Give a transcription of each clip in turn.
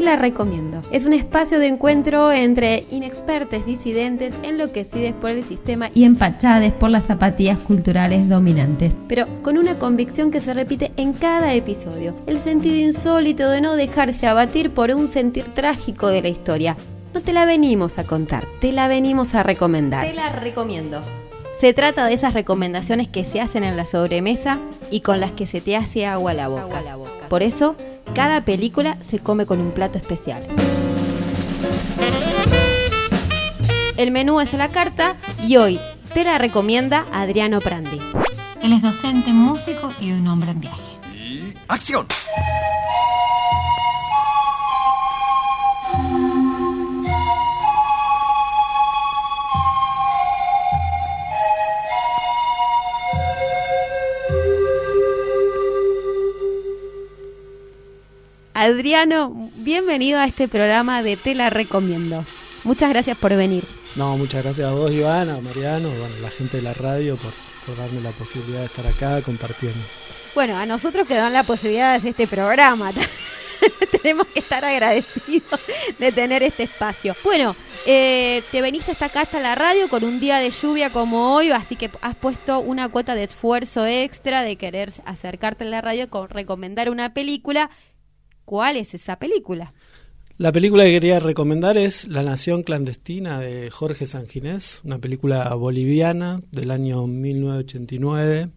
Te la recomiendo. Es un espacio de encuentro entre inexpertos disidentes enloquecidos por el sistema y empachades por las zapatillas culturales dominantes, pero con una convicción que se repite en cada episodio, el sentido insólito de no dejarse abatir por un sentir trágico de la historia. No te la venimos a contar, te la venimos a recomendar. Te la recomiendo. Se trata de esas recomendaciones que se hacen en la sobremesa y con las que se te hace agua a la boca. Por eso, cada película se come con un plato especial. El menú es a la carta y hoy te la recomienda Adriano Prandi. Él es docente, músico y un hombre en viaje. Y acción. Adriano, bienvenido a este programa de Te la recomiendo. Muchas gracias por venir. No, muchas gracias a vos, Ivana, a Mariano, a la gente de la radio por, darme la posibilidad de estar acá compartiendo. Bueno, a nosotros que dan la posibilidad de hacer este programa. Tenemos que estar agradecidos de tener este espacio. Bueno, eh, te veniste hasta acá, hasta la radio, con un día de lluvia como hoy, así que has puesto una cuota de esfuerzo extra de querer acercarte a la radio con recomendar una película ¿Cuál es esa película? La película que quería recomendar es La Nación Clandestina de Jorge Sanginés, una película boliviana del año 1989.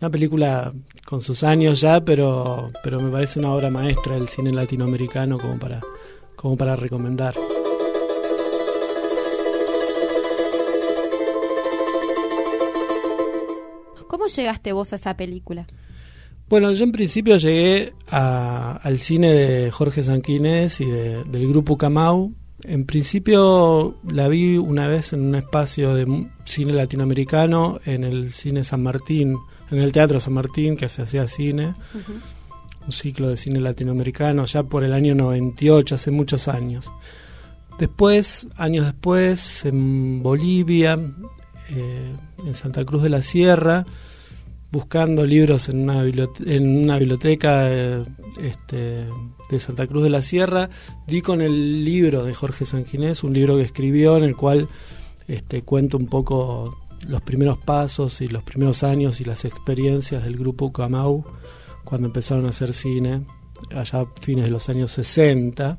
Una película con sus años ya, pero, pero me parece una obra maestra del cine latinoamericano como para, como para recomendar. ¿Cómo llegaste vos a esa película? Bueno, yo en principio llegué al cine de Jorge Sanquinés y del grupo Camau. En principio la vi una vez en un espacio de cine latinoamericano en el cine San Martín, en el Teatro San Martín, que se hacía cine, un ciclo de cine latinoamericano, ya por el año 98, hace muchos años. Después, años después, en Bolivia, eh, en Santa Cruz de la Sierra, buscando libros en una, biblioteca eh, este, de Santa Cruz de la Sierra, di con el libro de Jorge Sanginés, un libro que escribió en el cual este, cuento un poco los primeros pasos y los primeros años y las experiencias del grupo Camau cuando empezaron a hacer cine, allá a fines de los años 60.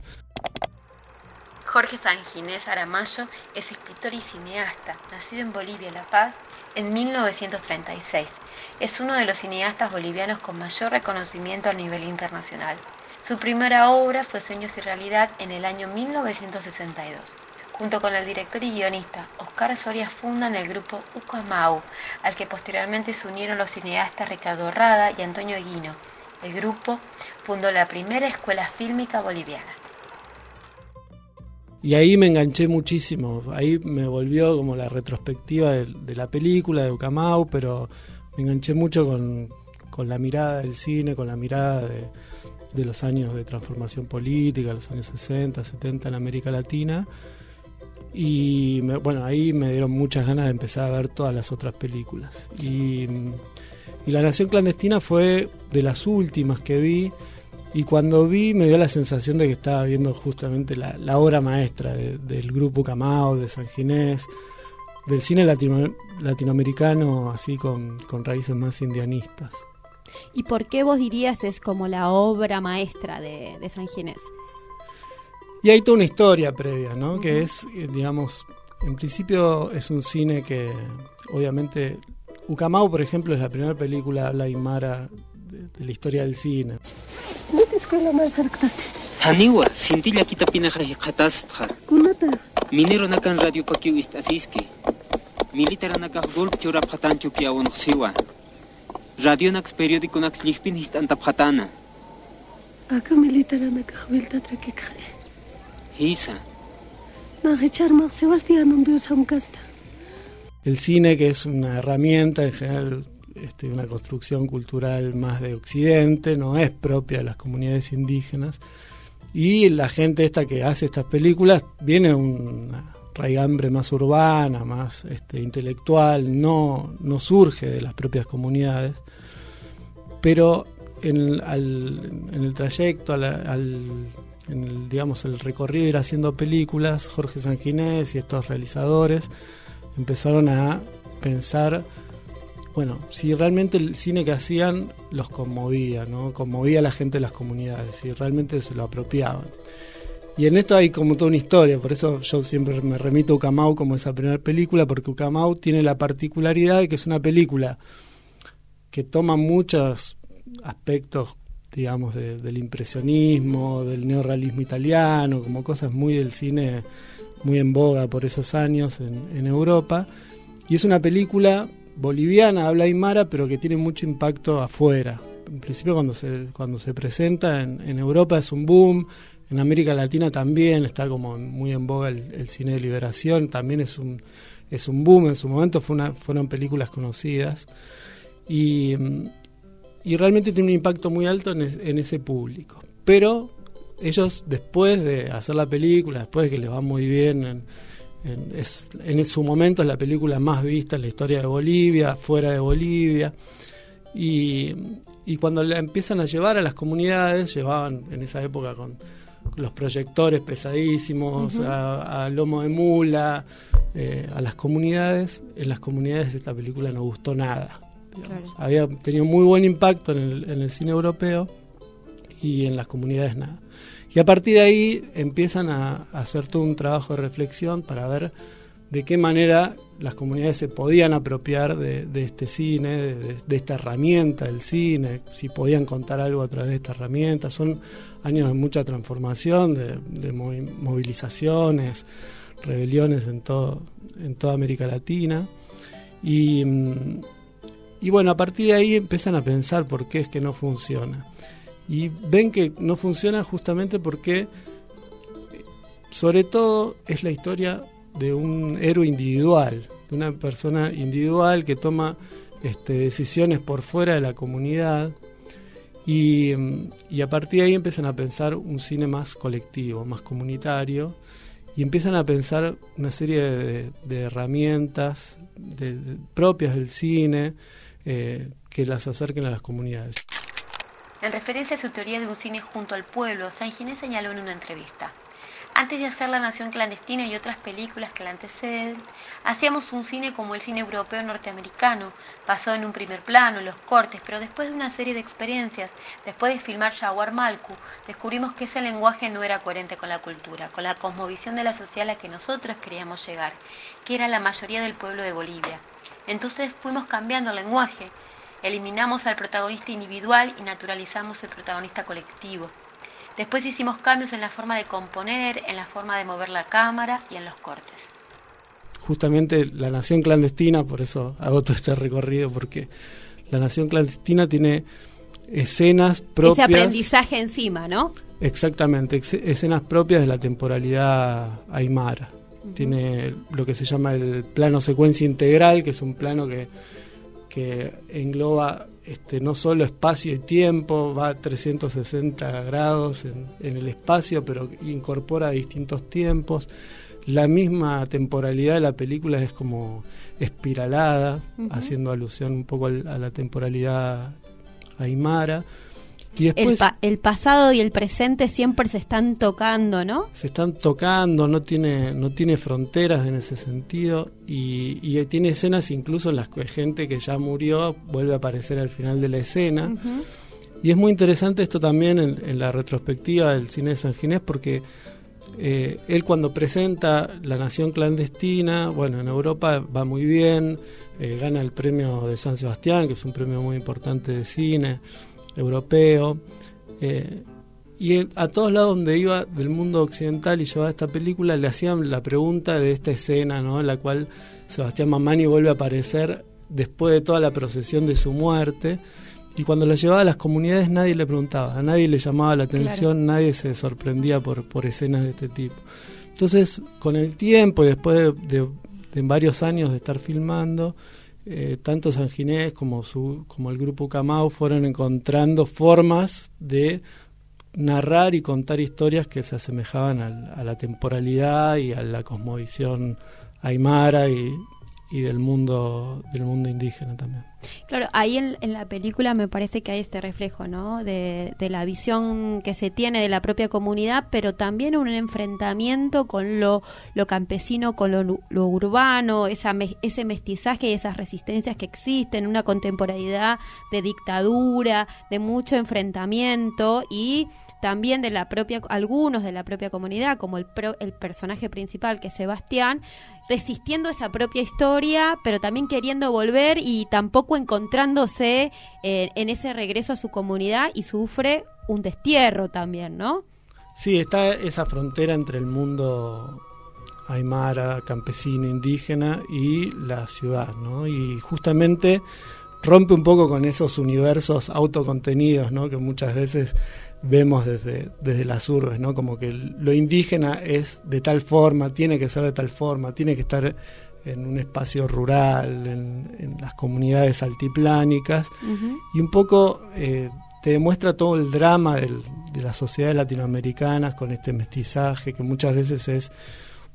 Jorge Sanginés Aramayo es escritor y cineasta, nacido en Bolivia, La Paz, en 1936. Es uno de los cineastas bolivianos con mayor reconocimiento a nivel internacional. Su primera obra fue Sueños y Realidad en el año 1962. Junto con el director y guionista Oscar Soria fundan el grupo Ucamau, al que posteriormente se unieron los cineastas Ricardo Rada y Antonio Guino. El grupo fundó la primera escuela fílmica boliviana. Y ahí me enganché muchísimo, ahí me volvió como la retrospectiva de, la película de Ucamau, pero me enganché mucho con, la mirada del cine, con la mirada de, los años de transformación política, los años 60, 70 en América Latina. Y bueno, ahí me dieron muchas ganas de empezar a ver todas las otras películas. Y, y La Nación Clandestina fue de las últimas que vi y cuando vi me dio la sensación de que estaba viendo justamente la, obra maestra del grupo Camao, de San Ginés, del cine latinoamericano, así con, raíces más indianistas. ¿Y por qué vos dirías es como la obra maestra de, San Ginés? Y hay toda una historia previa, ¿no? Que es, eh, digamos, en principio es un cine que, obviamente, Ucamau, por ejemplo, es la primera película habla aymara de la historia del cine. Haniwa, sintilla kita pinagrahi qatastra. Kunata. Minero nakan radio pakiu istasiski. Militar nakah golp chura phatanchu kiawon siwa. Radio naks periódico naks lihpin histanta phatana. Aka militar nakah vilta trakikha. Hisa. Na hechar mak Sebastián un bios hamkasta. El cine que es una herramienta en general este, una construcción cultural más de Occidente, no es propia de las comunidades indígenas. Y la gente esta que hace estas películas viene una raigambre más urbana, más este, intelectual, no, no surge de las propias comunidades. Pero en, el trayecto, al, en digamos, el recorrido de ir haciendo películas, Jorge Sanginés y estos realizadores empezaron a pensar, bueno, si realmente el cine que hacían los conmovía, ¿no? Conmovía a la gente de las comunidades, si realmente se lo apropiaban. Y en esto hay como toda una historia, por eso yo siempre me remito a Ucamau como esa primera película, porque Ucamau tiene la particularidad de que es una película que toma muchos aspectos, digamos, del impresionismo, del neorrealismo italiano, como cosas muy del cine, muy en boga por esos años en, Europa. Y es una película boliviana, habla aymara, pero que tiene mucho impacto afuera. En principio cuando se, cuando se presenta en, en Europa es un boom, en América Latina también está como muy en boga el, cine de liberación, también es un, es un boom, en su momento fueron películas conocidas y, y, realmente tiene un impacto muy alto en, ese público. Pero ellos después de hacer la película, después de que les va muy bien, en, en, es, en su momento es la película más vista en la historia de Bolivia, fuera de Bolivia. Y, y cuando la empiezan a llevar a las comunidades, llevaban en esa época con los proyectores pesadísimos, a, lomo de mula, eh, a las comunidades. En las comunidades esta película no gustó nada. Había tenido muy buen impacto en el, en el cine europeo y en las comunidades nada. Y a partir de ahí empiezan a, hacer todo un trabajo de reflexión para ver de qué manera las comunidades se podían apropiar de, este cine, de, esta herramienta del cine, si podían contar algo a través de esta herramienta. Son años de mucha transformación, de, movilizaciones, rebeliones en, todo, en toda América Latina. Y, y bueno, a partir de ahí empiezan a pensar por qué es que no funciona. Y ven que no funciona justamente porque, sobre todo, es la historia de un héroe individual, de una persona individual que toma este, decisiones por fuera de la comunidad y, a partir de ahí empiezan a pensar un cine más colectivo, más comunitario y empiezan a pensar una serie de, herramientas propias del cine eh, que las acerquen a las comunidades. En referencia a su teoría de un cine junto al pueblo, San Ginés señaló en una entrevista. Antes de hacer La Nación Clandestina y otras películas que la anteceden, hacíamos un cine como el cine europeo norteamericano, basado en un primer plano, los cortes, pero después de una serie de experiencias, después de filmar Jaguar Malku, descubrimos que ese lenguaje no era coherente con la cultura, con la cosmovisión de la sociedad a la que nosotros queríamos llegar, que era la mayoría del pueblo de Bolivia. Entonces fuimos cambiando el lenguaje, eliminamos al protagonista individual y naturalizamos el protagonista colectivo. Después hicimos cambios en la forma de componer, en la forma de mover la cámara y en los cortes. Justamente la Nación Clandestina, por eso hago todo este recorrido, porque la Nación Clandestina tiene escenas propias. Ese aprendizaje encima, ¿no? Exactamente, escenas propias de la temporalidad aymara. Tiene lo que se llama el plano secuencia integral, que es un plano que, que engloba este, no solo espacio y tiempo, va a 360 grados en, el espacio, pero incorpora distintos tiempos. La misma temporalidad de la película es como espiralada, haciendo alusión un poco a la temporalidad aymara el, pasado y el presente siempre se están tocando, ¿no? Se están tocando, no tiene, no tiene fronteras en ese sentido y, tiene escenas incluso en las que gente que ya murió vuelve a aparecer al final de la escena. Y es muy interesante esto también en, la retrospectiva del cine de San Ginés porque eh, él cuando presenta La Nación Clandestina, bueno, en Europa va muy bien, eh, gana el premio de San Sebastián, que es un premio muy importante de cine europeo. Eh, y a todos lados donde iba del mundo occidental y llevaba esta película, le hacían la pregunta de esta escena, ¿no? En la cual Sebastián Mamani vuelve a aparecer después de toda la procesión de su muerte. Y cuando la llevaba a las comunidades nadie le preguntaba, a nadie le llamaba la atención, nadie se sorprendía por, por escenas de este tipo. Entonces, con el tiempo y después de varios años de estar filmando, eh, tanto San Ginés como, su, como el grupo Camau fueron encontrando formas de narrar y contar historias que se asemejaban a la temporalidad y a la cosmovisión aymara y, y del mundo del mundo indígena también. Claro, ahí en, la película me parece que hay este reflejo, ¿no? De, la visión que se tiene de la propia comunidad, pero también un enfrentamiento con lo, lo campesino, con lo, urbano, esa ese mestizaje y esas resistencias que existen, una contemporaneidad de dictadura, de mucho enfrentamiento y también de la propia, algunos de la propia comunidad, como el, el personaje principal que es Sebastián, resistiendo esa propia historia, pero también queriendo volver y tampoco encontrándose eh, en ese regreso a su comunidad y sufre un destierro también, ¿no? Sí, está esa frontera entre el mundo aymara, campesino, indígena y la ciudad, ¿no? Y justamente rompe un poco con esos universos autocontenidos, ¿no? Que muchas veces vemos desde, desde las urbes, ¿no? Como que lo indígena es de tal forma, tiene que ser de tal forma, tiene que estar en un espacio rural, en, las comunidades altiplánicas, y un poco eh, te demuestra todo el drama de las sociedades latinoamericanas con este mestizaje que muchas veces es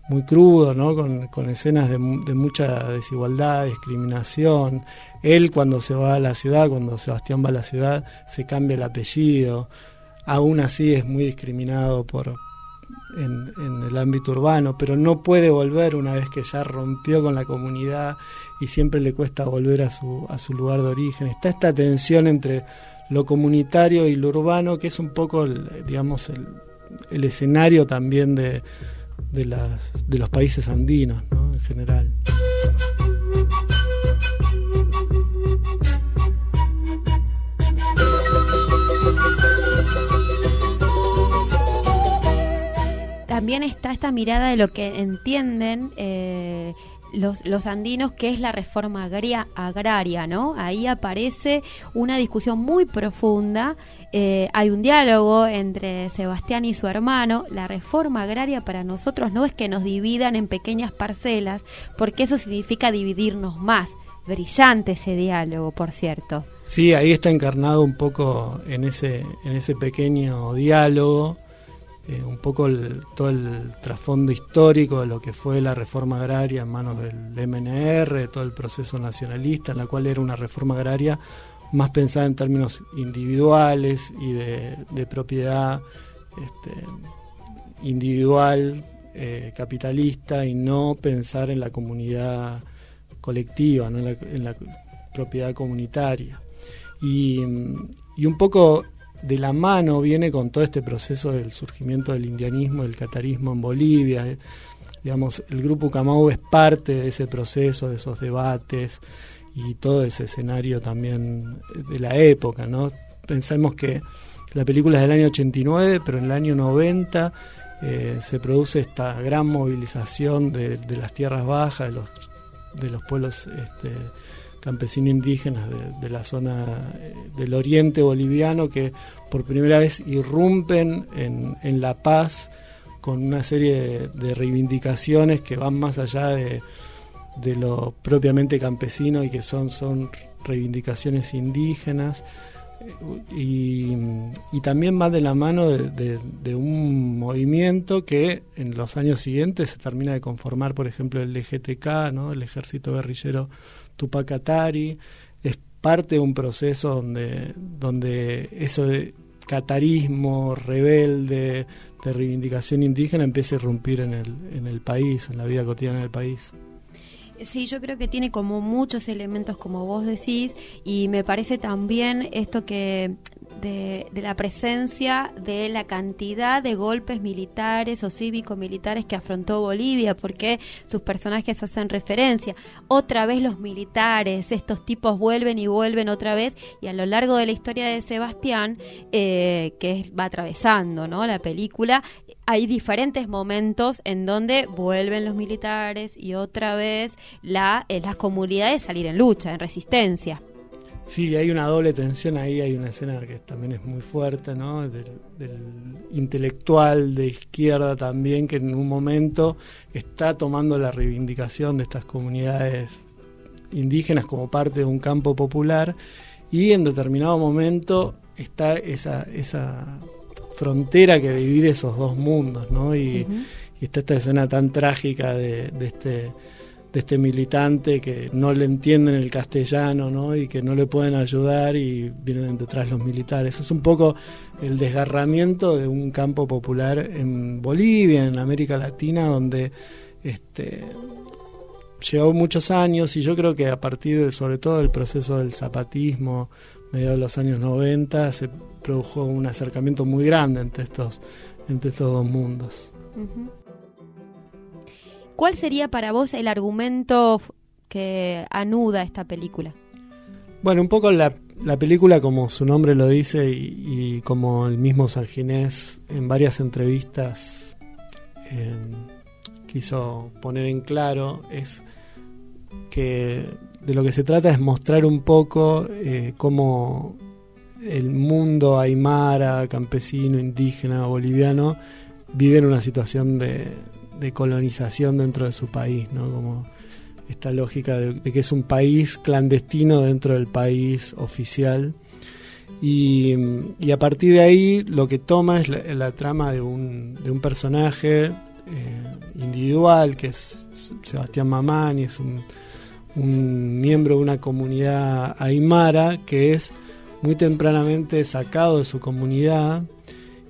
muy crudo, ¿no? con, escenas de, de, mucha desigualdad, discriminación. Él cuando se va a la ciudad, cuando Sebastián va a la ciudad, se cambia el apellido aún así es muy discriminado por en, el ámbito urbano, pero no puede volver una vez que ya rompió con la comunidad y siempre le cuesta volver a su, a su lugar de origen. Está esta tensión entre lo comunitario y lo urbano, que es un poco, digamos, el, el escenario también de, de, las, de los países andinos, ¿no? en general. También está esta mirada de lo que entienden eh, los, los, andinos, que es la reforma agraria, ¿no? Ahí aparece una discusión muy profunda, eh, hay un diálogo entre Sebastián y su hermano, la reforma agraria para nosotros no es que nos dividan en pequeñas parcelas, porque eso significa dividirnos más. Brillante ese diálogo, por cierto. Sí, ahí está encarnado un poco en ese, en ese pequeño diálogo eh, un poco todo el trasfondo histórico de lo que fue la reforma agraria en manos del MNR, todo el proceso nacionalista, en la cual era una reforma agraria más pensada en términos individuales y de, propiedad este, individual, eh, capitalista, y no pensar en la comunidad colectiva, ¿no? en, la, propiedad comunitaria. Y un poco de la mano viene con todo este proceso del surgimiento del indianismo, del catarismo en Bolivia. Digamos, el grupo Camau es parte de ese proceso, de esos debates y todo ese escenario también de la época, ¿no? Pensemos que la película es del año 89, pero en el año 90 eh, se produce esta gran movilización de, las tierras bajas, de los, de los pueblos este, campesinos indígenas de, la zona eh, del oriente boliviano que por primera vez irrumpen en, La Paz con una serie de, reivindicaciones que van más allá de, lo propiamente campesino y que son, son reivindicaciones indígenas. Y, también va de la mano de, un movimiento que en los años siguientes se termina de conformar, por ejemplo, el LGTK, ¿no? el Ejército Guerrillero Tupac Atari, es parte de un proceso donde, donde eso de catarismo, rebelde, de reivindicación indígena empieza a irrumpir en el, en el país, en la vida cotidiana del país. Sí, yo creo que tiene como muchos elementos, como vos decís, y me parece también esto que de, la presencia de la cantidad de golpes militares o cívico-militares que afrontó Bolivia, porque sus personajes hacen referencia. Otra vez los militares, estos tipos vuelven y vuelven otra vez, y a lo largo de la historia de Sebastián, eh, que va atravesando ¿no? la película, hay diferentes momentos en donde vuelven los militares y otra vez eh, las comunidades salir en lucha, en resistencia. Sí, hay una doble tensión ahí, hay una escena que también es muy fuerte, ¿no? Del, intelectual de izquierda también, que en un momento está tomando la reivindicación de estas comunidades indígenas como parte de un campo popular y en determinado momento está esa, esa frontera que divide esos dos mundos, ¿no? Y, está esta escena tan trágica de, de este de este militante que no le entienden el castellano ¿no? y que no le pueden ayudar y vienen detrás los militares. Es un poco el desgarramiento de un campo popular en Bolivia, en América Latina, donde este, llevó muchos años y yo creo que a partir de, sobre todo del proceso del zapatismo, mediados de los años 90, se produjo un acercamiento muy grande entre estos, entre estos dos mundos. ¿Cuál sería para vos el argumento que anuda esta película? Bueno, un poco la, película, como su nombre lo dice, y, como el mismo Sanginés en varias entrevistas em, quiso poner en claro, es que de lo que se trata es mostrar un poco eh, cómo el mundo aymara, campesino, indígena, boliviano, vive en una situación de, colonización dentro de su país, ¿no? Como esta lógica de, que es un país clandestino dentro del país oficial. Y, a partir de ahí lo que toma es la, trama de un, de un personaje eh, individual, que es Sebastián Mamani, es un, un miembro de una comunidad aymara que es muy tempranamente sacado de su comunidad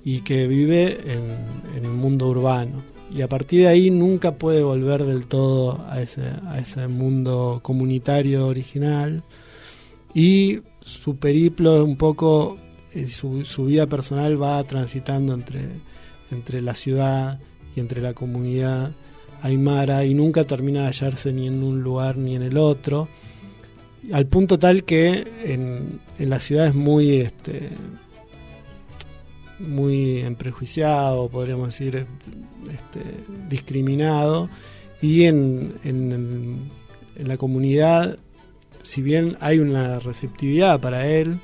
y que vive en, en el mundo urbano. Y a partir de ahí nunca puede volver del todo a ese, a ese mundo comunitario original. Y su periplo un poco, eh, su, su, vida personal va transitando entre, entre la ciudad y entre la comunidad aymara y nunca termina de hallarse ni en un lugar ni en el otro, al punto tal que en, en la ciudad es muy... Este, muy prejuiciado, podríamos decir, este, discriminado, y en, en, la comunidad, si bien hay una receptividad para él,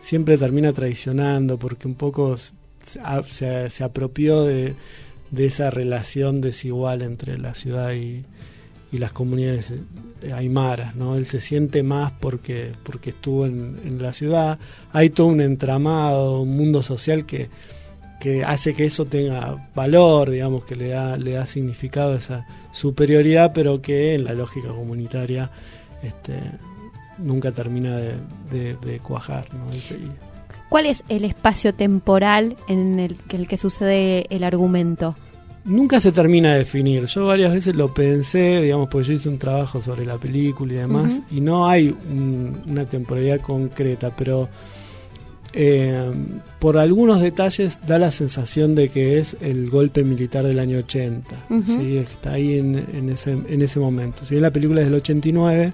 siempre termina traicionando porque un poco se, se, apropió de, de, esa relación desigual entre la ciudad y, y las comunidades aymaras, ¿no? Él se siente más porque, porque estuvo en, la ciudad. Hay todo un entramado, un mundo social que, que hace que eso tenga valor, digamos, que le da, le da significado a esa superioridad, pero que en la lógica comunitaria este, nunca termina de, cuajar. ¿Cuál es el espacio temporal en el, el que sucede el argumento? Nunca se termina de definir. Yo varias veces lo pensé, digamos, porque yo hice un trabajo sobre la película y demás, y no hay una temporalidad concreta, pero eh, por algunos detalles da la sensación de que es el golpe militar del año 80, ¿sí? está ahí en, ese, en ese momento. Si bien la película es del 89,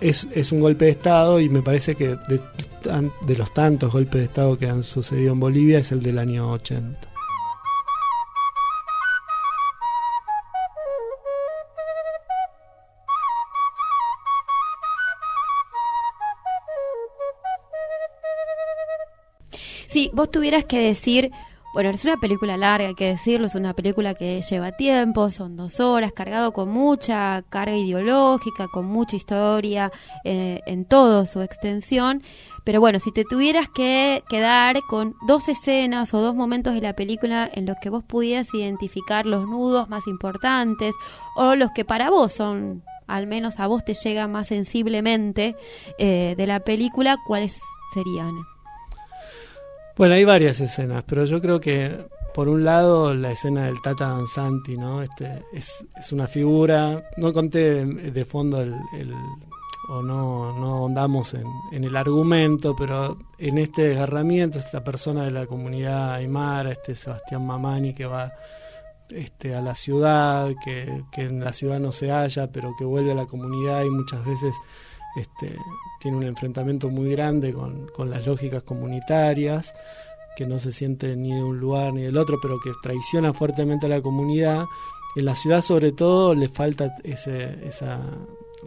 es, es un golpe de Estado y me parece que de, de los tantos golpes de Estado que han sucedido en Bolivia es el del año 80. Vos tuvieras que decir, bueno, es una película larga, hay que decirlo, es una película que lleva tiempo, son dos horas, cargado con mucha carga ideológica, con mucha historia eh, en toda su extensión. Pero bueno, si te tuvieras que quedar con dos escenas o dos momentos de la película en los que vos pudieras identificar los nudos más importantes o los que para vos son, al menos a vos te llegan más sensiblemente eh, de la película, ¿cuáles serían? Bueno, hay varias escenas, pero yo creo que por un lado la escena del Tata Danzanti, ¿no? Este es, es una figura, no conté de fondo el, o no, no andamos en, en, el argumento, pero en este desgarramiento, esta persona de la comunidad aymara, este Sebastián Mamani que va este, a la ciudad, que, que en la ciudad no se halla, pero que vuelve a la comunidad y muchas veces este, tiene un enfrentamiento muy grande con, las lógicas comunitarias, que no se siente ni de un lugar ni del otro, pero que traiciona fuertemente a la comunidad. En la ciudad sobre todo le falta ese, esa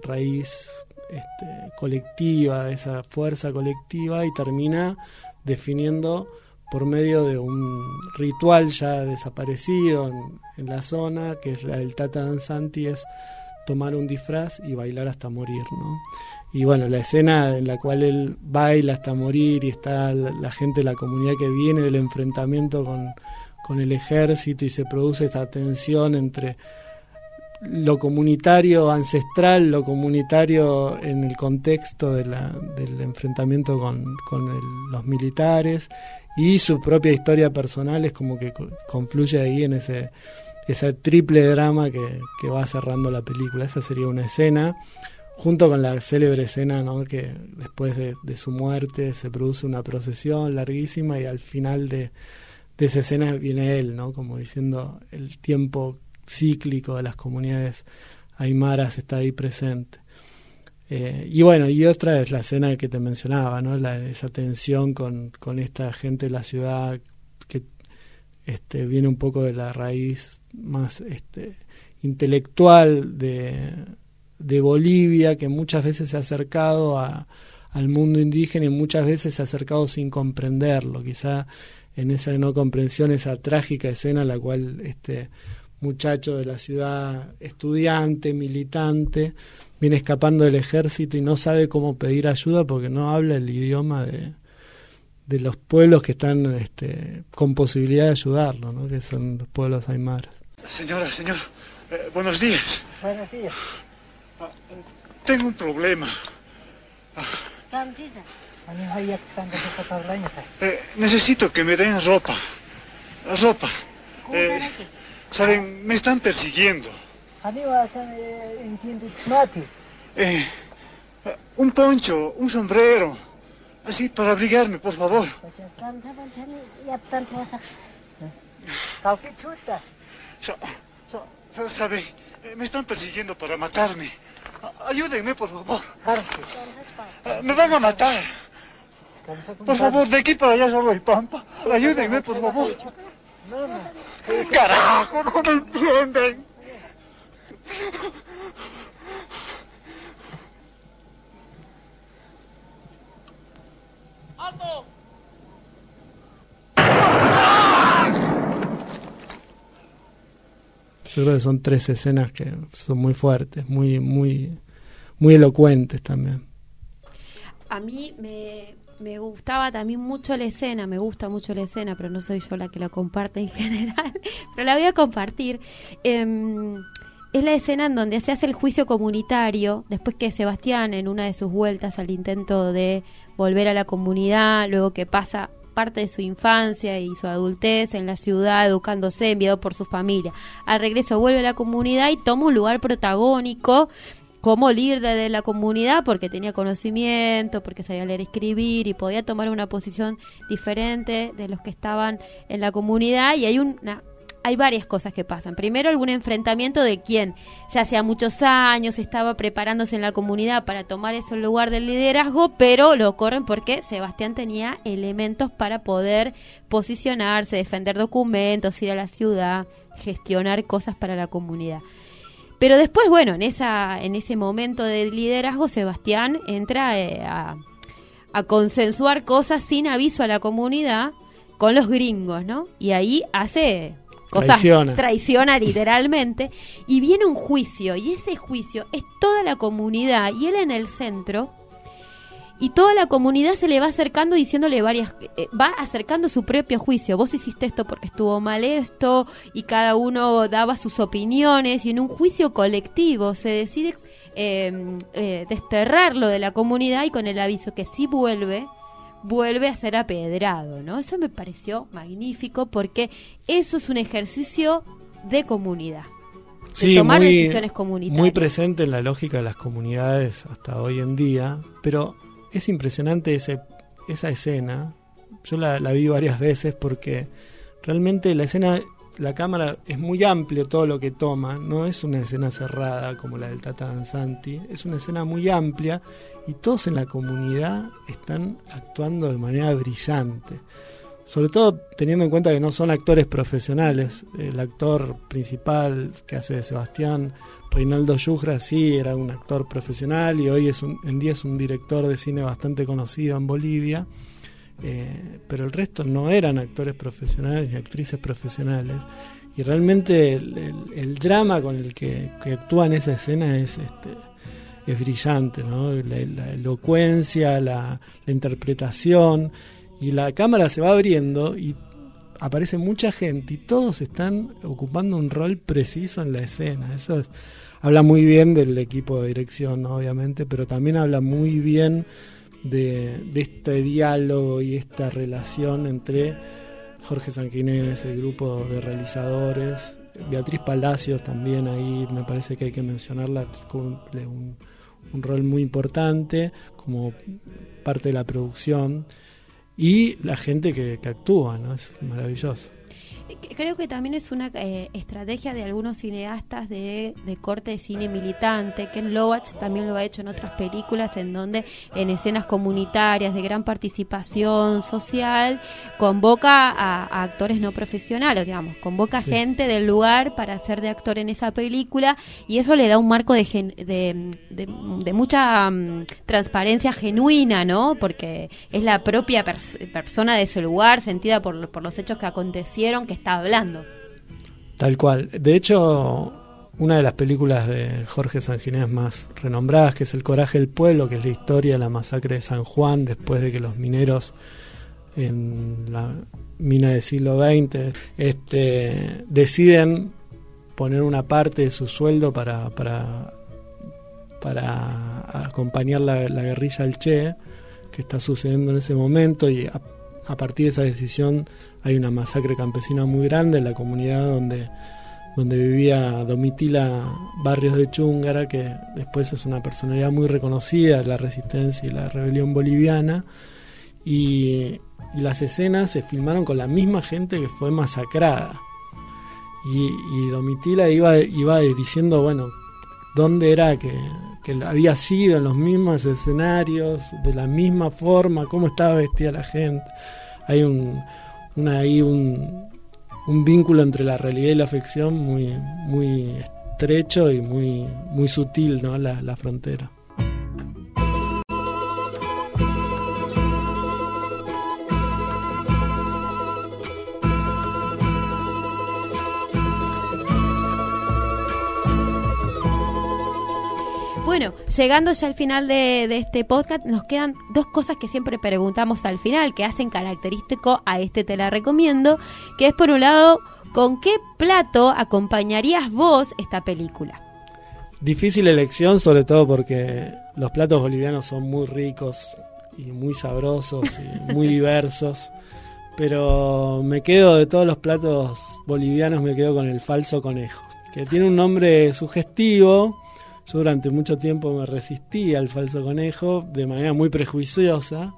raíz este, colectiva, esa fuerza colectiva y termina definiendo por medio de un ritual ya desaparecido en, en la zona, que es la del Tata Danzanti, es tomar un disfraz y bailar hasta morir, ¿no? Y bueno, la escena en la cual él baila hasta morir y está la, gente de la comunidad que viene del enfrentamiento con, con, el ejército y se produce esta tensión entre lo comunitario ancestral, lo comunitario en el contexto de la, del enfrentamiento con, los militares y su propia historia personal es como que confluye ahí en ese, ese triple drama que, que va cerrando la película. Esa sería una escena junto con la célebre escena ¿no? que después de, su muerte se produce una procesión larguísima y al final de, esa escena viene él, ¿no? como diciendo el tiempo cíclico de las comunidades aymaras está ahí presente. Eh, y bueno, y otra es la escena que te mencionaba, ¿no? La, esa tensión con, con esta gente de la ciudad que este, viene un poco de la raíz más este, intelectual de, de Bolivia, que muchas veces se ha acercado a, al mundo indígena y muchas veces se ha acercado sin comprenderlo. Quizá en esa no comprensión, esa trágica escena la cual este muchacho de la ciudad, estudiante, militante, viene escapando del ejército y no sabe cómo pedir ayuda porque no habla el idioma de, de los pueblos que están este, con posibilidad de ayudarlo, ¿no? que son los pueblos aymaras. Señora, señor, eh, buenos días. Buenos días. Tengo un problema. Eh, necesito que me den ropa. Ropa. Eh, Saben, me están persiguiendo. Eh, un poncho, un sombrero. Así para abrigarme, por favor. ¿Sabe? Me están persiguiendo para matarme. Ayúdenme, por favor. Ah, me van a matar. Por favor, de aquí para allá solo hay pampa. Ayúdenme, por favor. Carajo, no me entienden. ¡Alto! Yo creo que son tres escenas que son muy fuertes, muy, muy, muy elocuentes también. A mí me, gustaba también mucho la escena, me gusta mucho la escena, pero no soy yo la que la comparte en general, pero la voy a compartir. Em, es la escena en donde se hace el juicio comunitario, después que Sebastián en una de sus vueltas al intento de volver a la comunidad, luego que pasa parte de su infancia y su adultez en la ciudad, educándose, enviado por su familia. Al regreso vuelve a la comunidad y toma un lugar protagónico como líder de la comunidad porque tenía conocimiento, porque sabía leer y escribir y podía tomar una posición diferente de los que estaban en la comunidad y hay una hay varias cosas que pasan. Primero, algún enfrentamiento de quien ya hacía muchos años estaba preparándose en la comunidad para tomar ese lugar del liderazgo, pero lo corren porque Sebastián tenía elementos para poder posicionarse, defender documentos, ir a la ciudad, gestionar cosas para la comunidad. Pero después, bueno, en, esa, en ese momento del liderazgo, Sebastián entra eh, a, a consensuar cosas sin aviso a la comunidad con los gringos, ¿no? Y ahí hace traiciona. traiciona literalmente, y viene un juicio, y ese juicio es toda la comunidad, y él en el centro, y toda la comunidad se le va acercando diciéndole varias, eh, va acercando su propio juicio, vos hiciste esto porque estuvo mal esto, y cada uno daba sus opiniones, y en un juicio colectivo se decide eh, eh, desterrarlo de la comunidad y con el aviso que si vuelve, vuelve a ser apedrado, ¿no? Eso me pareció magnífico porque eso es un ejercicio de comunidad. De tomar decisiones comunitarias. Muy presente en la lógica de las comunidades hasta hoy en día, pero es impresionante ese, esa escena. Yo la, la vi varias veces porque realmente la escena la cámara es muy amplio todo lo que toma, no es una escena cerrada como la del Tata Danzanti, es una escena muy amplia y todos en la comunidad están actuando de manera brillante. Sobre todo teniendo en cuenta que no son actores profesionales. El actor principal que hace de Sebastián, Reinaldo Yujra, sí era un actor profesional y hoy es en día es un director de cine bastante conocido en Bolivia eh, pero el resto no eran actores profesionales ni actrices profesionales. Y realmente el, drama con el que, actúa en esa escena es, este, es brillante, ¿no? la, elocuencia, la, interpretación. Y la cámara se va abriendo y aparece mucha gente y todos están ocupando un rol preciso en la escena. Eso habla muy bien del equipo de dirección, obviamente, pero también habla muy bien de, este diálogo y esta relación entre Jorge Sanquinés, el grupo de realizadores, Beatriz Palacios también ahí me parece que hay que mencionarla, cumple un, un rol muy importante como parte de la producción y la gente que, que actúa, ¿no? Es maravilloso. Creo que también es una eh, estrategia de algunos cineastas de, corte de cine militante. Ken Loach también lo ha hecho en otras películas, en donde en escenas comunitarias de gran participación social convoca a, actores no profesionales, digamos, convoca gente del lugar para ser de actor en esa película y eso le da un marco de, de, mucha mm, transparencia genuina, ¿no? Porque es la propia persona de ese lugar, sentida por, por los hechos que acontecieron, que está hablando. Tal cual. De hecho, una de las películas de Jorge Sanginés más renombradas, que es El Coraje del Pueblo, que es la historia de la masacre de San Juan, después de que los mineros en la mina del siglo XX este, deciden poner una parte de su sueldo para, para, para acompañar la, la guerrilla al Che, que está sucediendo en ese momento, y a partir de esa decisión hay una masacre campesina muy grande en la comunidad donde, donde vivía Domitila Barrios de Chúngara, que después es una personalidad muy reconocida de la resistencia y la rebelión boliviana. Y, las escenas se filmaron con la misma gente que fue masacrada. Y, Domitila iba, iba diciendo, bueno, dónde era que, que había sido en los mismos escenarios, de la misma forma, cómo estaba vestida la gente hay un, ahí un, un, vínculo entre la realidad y la ficción muy, muy estrecho y muy, muy sutil, ¿no? la, la frontera. Llegando ya al final de, este podcast, nos quedan dos cosas que siempre preguntamos al final, que hacen característico a este Te la recomiendo, que es por un lado, ¿con qué plato acompañarías vos esta película? Difícil elección, sobre todo porque los platos bolivianos son muy ricos y muy sabrosos y muy diversos. Pero me quedo de todos los platos bolivianos, me quedo con el falso conejo, que tiene un nombre sugestivo, yo durante mucho tiempo me resistí al falso conejo de manera muy prejuiciosa,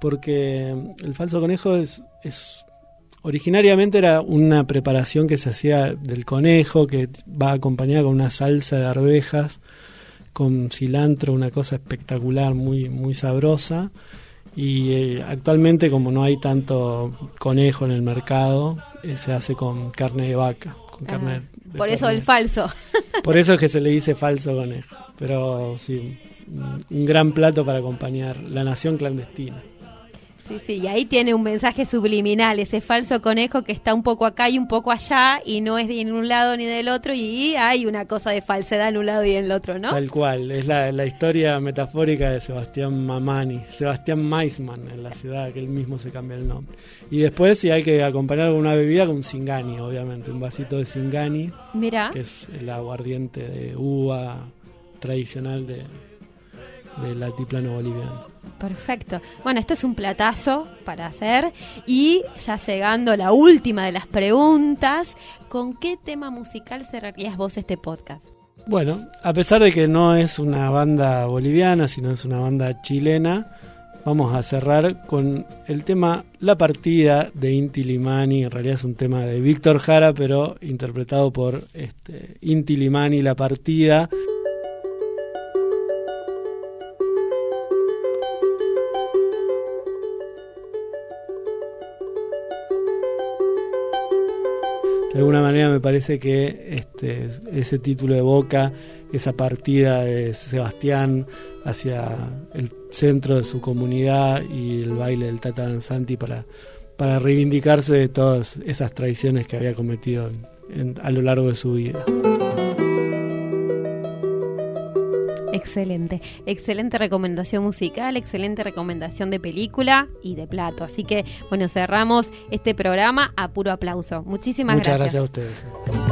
porque el falso conejo es, es originariamente era una preparación que se hacía del conejo, que va acompañada con una salsa de arvejas, con cilantro, una cosa espectacular, muy, muy sabrosa. Y eh, actualmente, como no hay tanto conejo en el mercado, eh, se hace con carne de vaca, con carne por eso el falso. Por eso es que se le dice falso conejo. Pero sí, un gran plato para acompañar la nación clandestina. Sí, sí, y ahí tiene un mensaje subliminal, ese falso conejo que está un poco acá y un poco allá y no es de un lado ni del otro y hay una cosa de falsedad en un lado y en el otro, ¿no? Tal cual, es la, la historia metafórica de Sebastián Mamani, Sebastián Maisman en la ciudad, que él mismo se cambia el nombre. Y después si hay que acompañar con una bebida con Singani, obviamente, un vasito de Singani, Mira. que es el aguardiente de uva tradicional de, del altiplano boliviano. Perfecto. Bueno, esto es un platazo para hacer y ya llegando la última de las preguntas, ¿con qué tema musical cerrarías vos este podcast? Bueno, a pesar de que no es una banda boliviana, sino es una banda chilena, vamos a cerrar con el tema La partida de Inti Limani. En realidad es un tema de Víctor Jara, pero interpretado por este, Inti Limani, La partida. De alguna manera me parece que este, ese título evoca esa partida de Sebastián hacia el centro de su comunidad y el baile del Tata Danzanti para, para reivindicarse de todas esas traiciones que había cometido a lo largo de su vida. Excelente, excelente recomendación musical, excelente recomendación de película y de plato. Así que, bueno, cerramos este programa a puro aplauso. Muchísimas Muchas gracias. gracias a ustedes.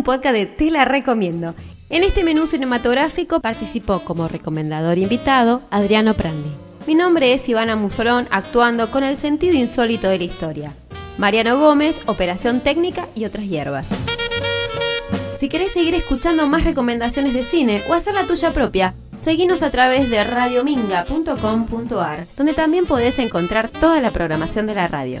Un podcast de Te la recomiendo. En este menú cinematográfico participó como recomendador invitado Adriano Prandi. Mi nombre es Ivana Musolón, actuando con el sentido insólito de la historia. Mariano Gómez, operación técnica y otras hierbas. Si querés seguir escuchando más recomendaciones de cine o hacer la tuya propia, seguinos a través de radiominga.com.ar, donde también podés encontrar toda la programación de la radio.